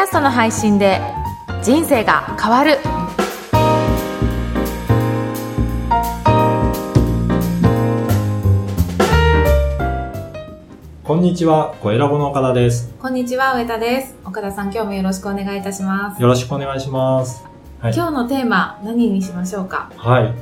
ャストの配信で人生が変わるこんにちは、小ラボの岡田です。こんにちは上田です岡田さん今日もよろしくお願いいたしますよろしくお願いします。はい今日のテーマ何にしましょうか？はい。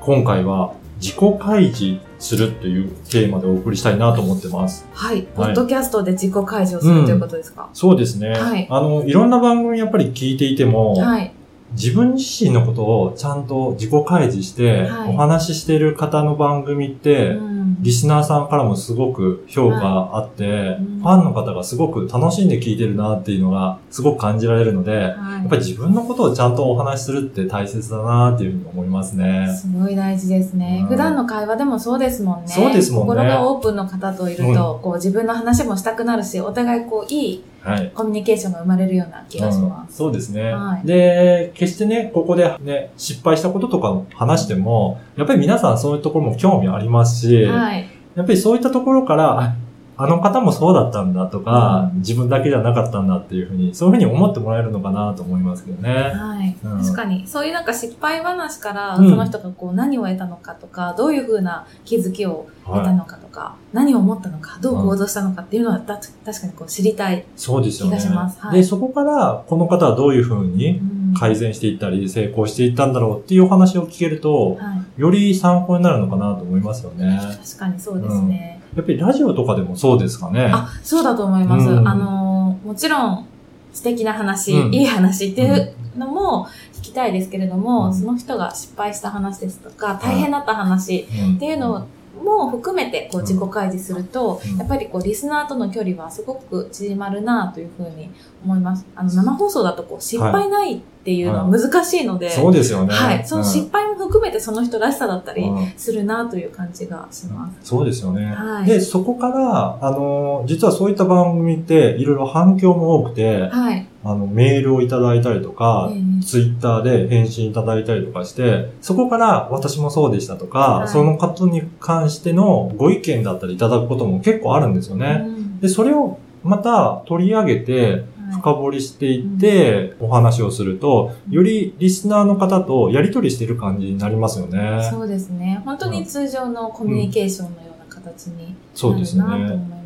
今回は自己開示するというテーマでお送りしたいなと思ってます。はい。ポッドキャストで自己開示をするということですか、そうですね。はい。あの、いろんな番組やっぱり聞いていても、はい。自分自身のことをちゃんと自己開示して、はい。お話ししている方の番組って、うんリスナーさんからもすごく評価あって、うん。ファンの方がすごく楽しんで聞いてるなっていうのがすごく感じられるので、やはい。っぱり自分のことをちゃんとお話しするって大切だなっていうふうに思いますね。すごい大事ですね、うん。普段の会話でもそうですもんね。そうですもんね。心がオープンの方といると、こう自分の話もしたくなるし、お互いこういいはい。コミュニケーションが生まれるような気がしまうんす。そうですね、はいで、決してね、ここでね、失敗したこととかを話しても、やっぱり皆さんそういうところも興味ありますし、はい。やっぱりそういったところから、ああの方もそうだったんだとか、うん自分だけじゃなかったんだっていうふうに、そういうふうに思ってもらえるのかなと思いますけどね。はい。うん確かに、そういうなんか失敗話から、うんその人がこう何を得たのかとか、どういうふうな気づきを得たのかとか、何を思ったのか、どう行動したのかっていうのは、だ確かにこう知りたい。そうですよね。気がしますはいで、そこから、この方はどういうふうにうん改善していったり、成功していったんだろうっていうお話を聞けると、はい。より参考になるのかなと思いますよね。確かにそうですね。やっぱりラジオとかでもそうですかね。あ、そうだと思います。うんあのー、もちろん、素敵な話、うんいい話っていうのも聞きたいですけれども、うんその人が失敗した話ですとか、大変だった話うんっていうのも含めてこう自己開示すると、うんやっぱりこうリスナーとの距離はすごく縮まるなというふうに思います。あの生放送だとこう失敗ないっていうのは難しいので、そうですよね。はい、そのうん失敗も含めてその人らしさだったりうんするなという感じがします。そうですよね。はいで、そこから、あの、実はそういった番組って、いろいろ反響も多くて、はい。あの、メールをいただいたりとかえ、えツイッターで返信いただいたりとかして、そこから私もそうでしたとか、はいその方に関してのご意見だったりいただくことも結構あるんですよね。うんで、それをまた取り上げて、はい深掘りしていって、お話をすると、よりリスナーの方とやり取りしてる感じになりますよね。そうですね。本当に通常のコミュニケーションのような形にそうですね。なるなと思います。うん。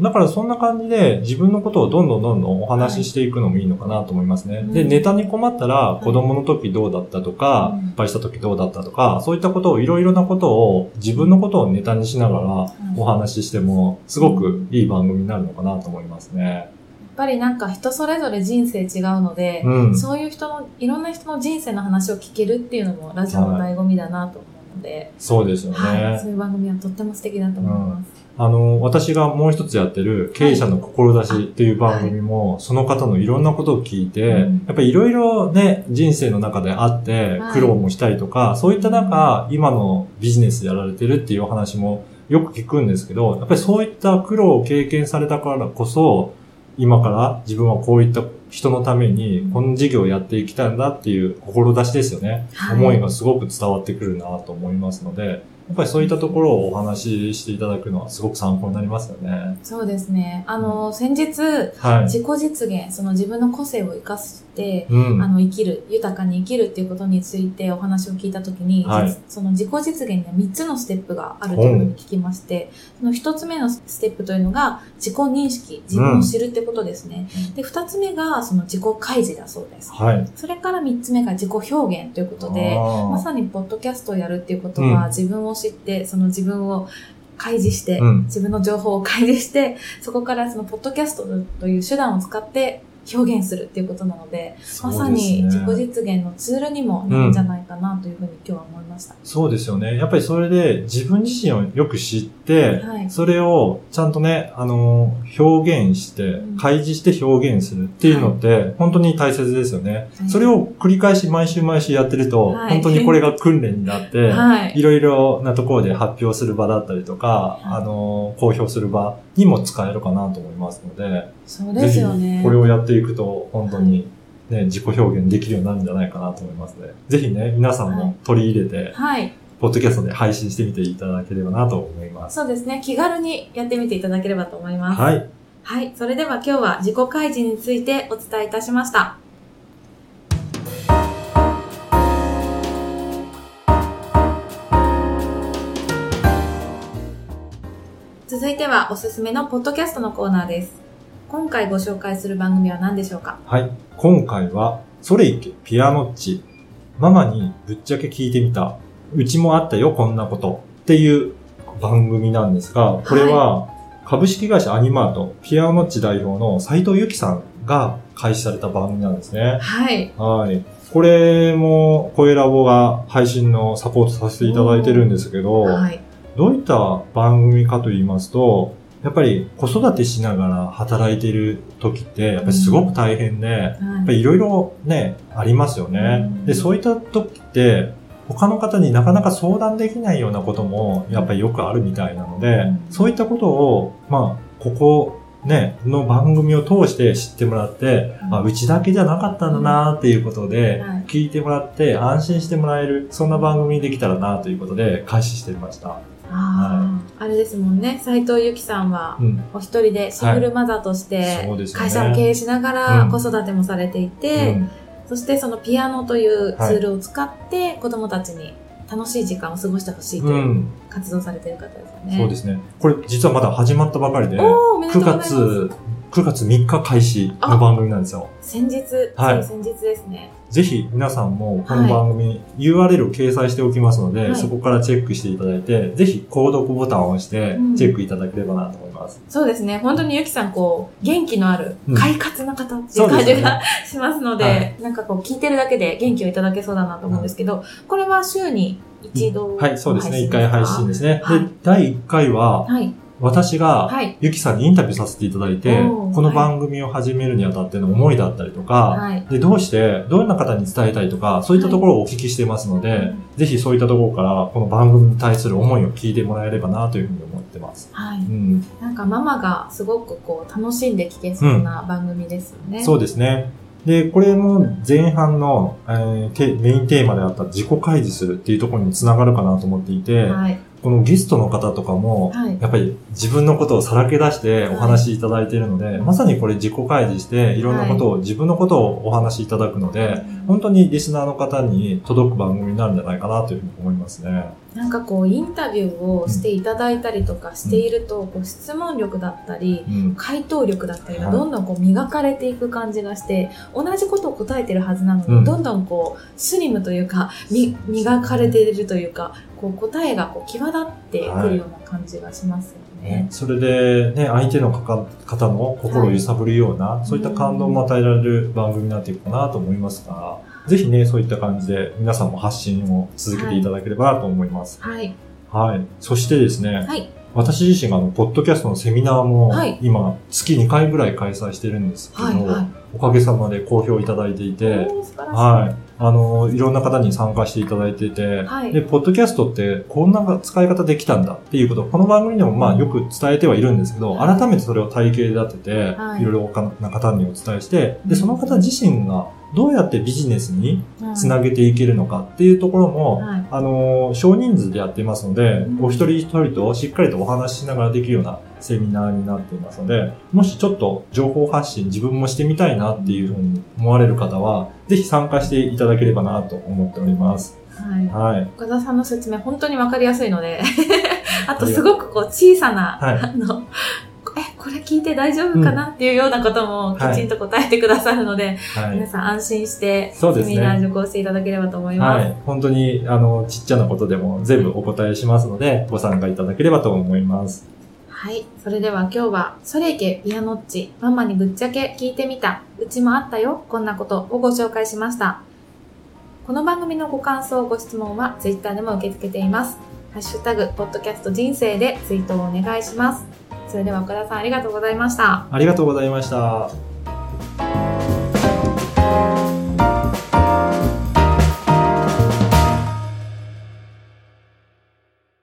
だからそんな感じで自分のことをどんどんどんどんお話ししていくのもいいのかなと思いますね。で、うんネタに困ったらい子供の時どうだったとか、うん失敗した時どうだったとか、そういったことをいろいろなことを自分のことをネタにしながらお話ししてもすごくいい番組になるのかなと思いますね。やっぱりなんか人それぞれ人生違うので、うん。そういう人の、いろんな人の人生の話を聞けるっていうのもラジオの醍醐味だなと思うので、そうですよね。はい、そういう番組はとっても素敵だと思います。あの、私がもう一つやってる経営者の志っていう番組も、その方のいろんなことを聞いて、うん。やっぱりいろいろね、人生の中であってはい。苦労もしたりとか、そういった中、今のビジネスやられてるっていうお話もよく聞くんですけど、やっぱりそういった苦労を経験されたからこそ、今から自分はこういった人のために、この事業をやっていきたいんだっていう志ですよね。はい。思いがすごく伝わってくるなと思いますので、やっぱりそういったところをお話ししていただくのはすごく参考になりますよね。そうですね。あの、先日、はい。自己実現、その自分の個性を生かして、うん。あの、生きる、豊かに生きるっていうことについてお話を聞いたときに、はい実その自己実現には3つのステップがあるというふうに聞きまして、その1つ目のステップというのが自己認識、自分を知るってことですね。で、2つ目がその自己開示だそうです。はい。それから3つ目が自己表現ということで、まさにポッドキャストをやるっていうことは、うん自分を知って、その自分を開示して、うん自分の情報を開示して、そこからそのポッドキャストという手段を使って表現するっていうことなので、まさに自己実現のツールにもなるんじゃないかなというふうに今日は思いました。そうですよね。やっぱりそれで自分自身をよく知って、はいそれをちゃんとね、あの、表現してうん、開示して表現するっていうのって、本当に大切ですよね。はいそれを繰り返し毎週毎週やってると、はい本当にこれが訓練になって、はい。いろいろなところで発表する場だったりとか、はいあの、公表する場にも使えるかなと思いますので、そうですよね。これをやっていくと、本当にね、自己表現できるようになるんじゃないかなと思いますので、ぜひね、皆さんも取り入れて、はい。ポッドキャストで配信してみていただければなと思います。そうですね。気軽にやってみていただければと思います。はい。はい。それでは今日は自己開示についてお伝えいたしました。続いてはおすすめのポッドキャストのコーナーです。今回ご紹介する番組は何でしょうか？はい。今回は、ソレイケピアノッチ。ママにぶっちゃけ聞いてみた。うちもあったよ、こんなこと。っていう番組なんですが、これは、株式会社アニマート、ピアノッチ代表の斉藤由紀さんが開始された番組なんですね。はい。はい。これも、声ラボが配信のサポートさせていただいてるんですけど、はい。どういった番組かと言いますと、やっぱり子育てしながら働いている時って、やっぱりすごく大変で、やっぱりいろいろね、ありますよね。うん。で、そういった時って、他の方になかなか相談できないようなことも、やっぱりよくあるみたいなので、うん。そういったことを、まあ、ここ、ね、の番組を通して知ってもらって、うん。あ、うちだけじゃなかったんだなっていうことで、はい。聞いてもらって安心してもらえる、そんな番組にできたらなということで開始してみました。ああ、あれですもんね。斉藤由紀さんは、うん。お一人でシングルマザーとして会社を経営しながうんら子育てもされていて、うんそしてそのピアノというツールを使って子供たちに楽しい時間を過ごしてほしいとう。いうん活動されてる方ですよね。そうですね。これ実はまだ始まったばかりで、おーおめでとう9ございます。月、9月3日開始の番組なんですよ。先日、はい先日ですね。ぜひ皆さんもこの番組、URL を掲載しておきますので、はいそこからチェックしていただいて、ぜひ購読ボタンを押してうんチェックいただければなと思います。そうですね。本当にゆきさん、こう、元気のあるうん、快活な方っていそう感じがしますので、はいなんかこう、聞いてるだけで元気をいただけそうだなと思うんですけど、これは週に一度、はい、そうですね。1か？回配信ですね。はいで、第1回は、はい。私が、はい。ゆきさんにインタビューさせていただいて、この番組を始めるにあたっての思いだったりとか、はい。で、どうして、どんな方に伝えたいとか、そういったところをお聞きしてますので、ぜひそういったところから、この番組に対する思いを聞いてもらえればなというふうに思ってます。はい。うん、なんかママがすごくこう、楽しんで聞けそうな番組ですよね。そうですね。で、これも前半の、えーテメインテーマであった自己開示するっていうところにつながるかなと思っていて、はい。このゲストの方とかも、はい。やっぱり自分のことをさらけ出してお話しいただいているので、まさにこれ自己開示して、いろんなことを、自分のことをお話しいただくので、本当にリスナーの方に届く番組になるんじゃないかなというふうに思いますね。なんかこう、インタビューをしていただいたりとかしていると、こう質問力だったり、うん。回答力だったりがはい。どんどんこう磨かれていく感じがして、同じことを答えてるはずなのに、うん。どんどんこう、スリムというか、み磨かれているというか、こう答えがこう際立ってくるような感じがしますよね。ね、それで、ね、相手のかか方の心を揺さぶるような、そういった感動も与えられる番組になっていくかなと思いますが、ぜひね、そういった感じで皆さんも発信を続けていただければなと思います。はい。はい。そしてですね、はい。私自身があの、ポッドキャストのセミナーもはい、今、月2回ぐらい開催してるんですけど、はい。はい。おかげさまで好評いただいていて。はい。あの、いろんな方に参加していただいてて、はい。で、ポッドキャストってこんな使い方できたんだっていうことを、この番組でもまあよく伝えてはいるんですけど、はい。改めてそれを体系立てて、はい。いろいろな方にお伝えして、で、その方自身がどうやってビジネスにうんつなげていけるのかっていうところも、はい。あの、少人数でやってますので、うん。お一人一人としっかりとお話ししながらできるようなセミナーになっていますので、もしちょっと情報発信自分もしてみたいなっていうふうに思われる方は、ぜひ参加していただければなと思っております。はい。はい。岡田さんの説明本当にわかりやすいので、あとすごくこう小さな、はいあの、え、これ聞いて大丈夫かな、っていうようなこともきちんと答えてくださるので、はい。皆さん安心してセミナー受講していただければと思います。はい。本当に、あの、ちっちゃなことでも全部お答えしますので、ご参加いただければと思います。はい。それでは今日は、それいけピアノっち、ママにぶっちゃけ聞いてみた、うちもあったよ、こんなことをご紹介しました。この番組のご感想、ご質問は Twitter でも受け付けています。ハッシュタグ、ポッドキャスト人生でツイートをお願いします。それでは岡田さんありがとうございました。ありがとうございました。